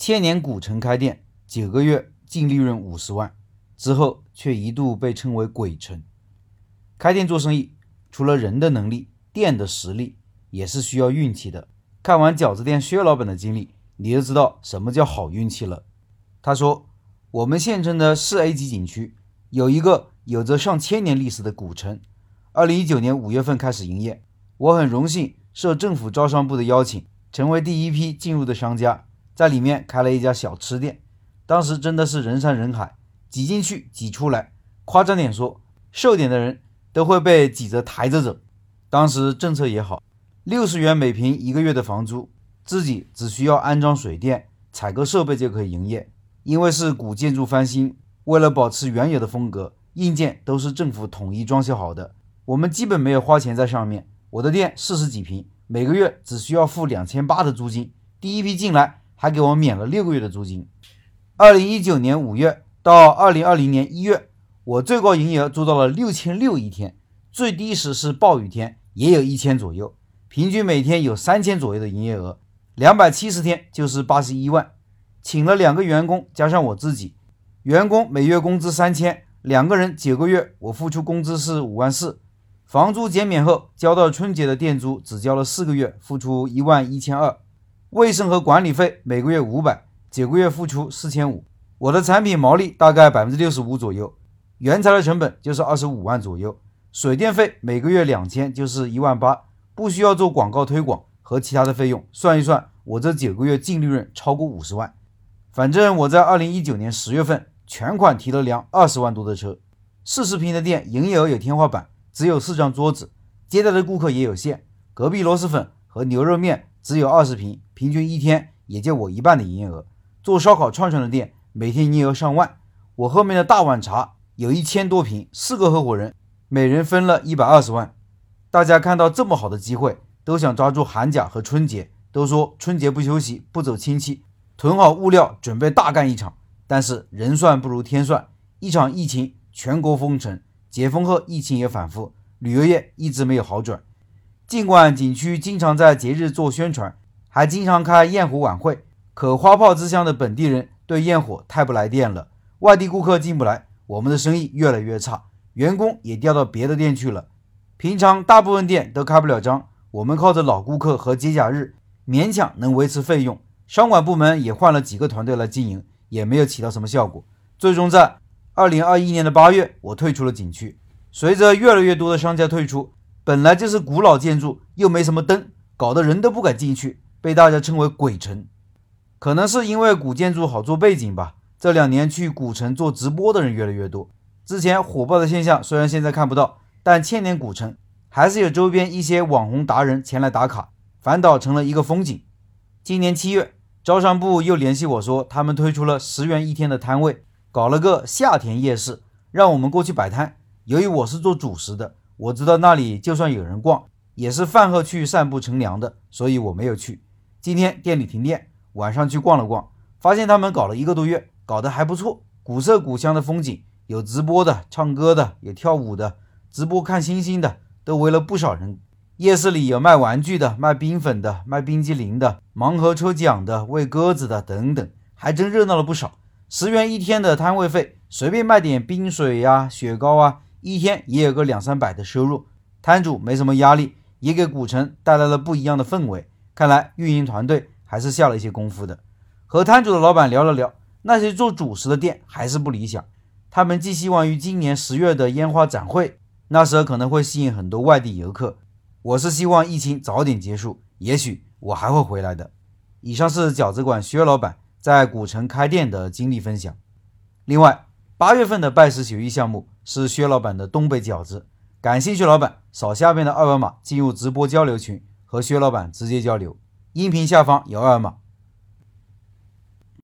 千年古城开店九个月净利润五十万，之后却一度被称为鬼城。开店做生意，除了人的能力，店的实力也是需要运气的。看完饺子店薛老板的经历，你就知道什么叫好运气了。他说：“我们县城的市 A 级景区有一个有着上千年历史的古城，二零一九年五月份开始营业。我很荣幸受政府招商部的邀请，成为第一批进入的商家。”在里面开了一家小吃店，当时真的是人山人海，挤进去挤出来，夸张点说，瘦点的人都会被挤着抬着走。当时政策也好，六十元每平一个月的房租，自己只需要安装水电、采购设备就可以营业。因为是古建筑翻新，为了保持原有的风格，硬件都是政府统一装修好的，我们基本没有花钱在上面。我的店四十几平，每个月只需要付两千八的租金，第一批进来。还给我免了六个月的租金。二零一九年五月到二零二零年一月，我最高营业额做到了六千六一天，最低时是暴雨天也有一千左右，平均每天有三千左右的营业额，两百七十天就是八十一万。请了两个员工加上我自己，员工每月工资三千，两个人九个月我付出工资是五万四，房租减免后交到春节的店租只交了四个月，付出一万一千二。卫生和管理费每个月五百，九个月付出四千五。我的产品毛利大概百分之六十五左右，原材料成本就是二十五万左右，水电费每个月两千，就是一万八，不需要做广告推广和其他的费用，算一算，我这九个月净利润超过五十万。反正我在二零一九年十月份全款提了辆二十万多的车，四十平的店营业额有天花板，只有四张桌子，接待的顾客也有限，隔壁螺蛳粉和牛肉面。只有二十平，平均一天也就我一半的营业额。做烧烤串串的店，每天营业额上万。我后面的大碗茶有一千多平，四个合伙人，每人分了一百二十万。大家看到这么好的机会，都想抓住寒假和春节，都说春节不休息，不走亲戚，囤好物料，准备大干一场。但是人算不如天算，一场疫情，全国封城，解封后疫情也反复，旅游业一直没有好转。尽管景区经常在节日做宣传，还经常开焰火晚会，可花炮之乡的本地人对焰火太不来电了，外地顾客进不来，我们的生意越来越差，员工也调到别的店去了。平常大部分店都开不了张，我们靠着老顾客和节假日勉强能维持费用。商管部门也换了几个团队来经营，也没有起到什么效果。最终在二零二一年的八月，我退出了景区。随着越来越多的商家退出。本来就是古老建筑，又没什么灯，搞得人都不敢进去，被大家称为“鬼城”。可能是因为古建筑好做背景吧。这两年去古城做直播的人越来越多。之前火爆的现象虽然现在看不到，但千年古城还是有周边一些网红达人前来打卡，反倒成了一个风景。今年七月，招商部又联系我说，他们推出了十元一天的摊位，搞了个夏天夜市，让我们过去摆摊。由于我是做主食的。我知道那里就算有人逛，也是饭后去散步乘凉的，所以我没有去。今天店里停电，晚上去逛了逛，发现他们搞了一个多月，搞得还不错，古色古香的风景，有直播的、唱歌的、有跳舞的，直播看星星的，都围了不少人。夜市里有卖玩具的、卖冰粉的、卖冰激凌的、盲盒抽奖的、喂鸽子的等等，还真热闹了不少。十元一天的摊位费，随便卖点冰水呀、雪糕啊。一天也有个两三百的收入，摊主没什么压力，也给古城带来了不一样的氛围。看来运营团队还是下了一些功夫的。和摊主的老板聊了聊，那些做主食的店还是不理想。他们寄希望于今年十月的烟花展会，那时候可能会吸引很多外地游客。我是希望疫情早点结束，也许我还会回来的。以上是饺子馆薛老板在古城开店的经历分享。另外，八月份的拜师学艺项目。是薛老板的东北饺子，感兴趣老板扫下面的二维码进入直播交流群，和薛老板直接交流。音频下方有二维码。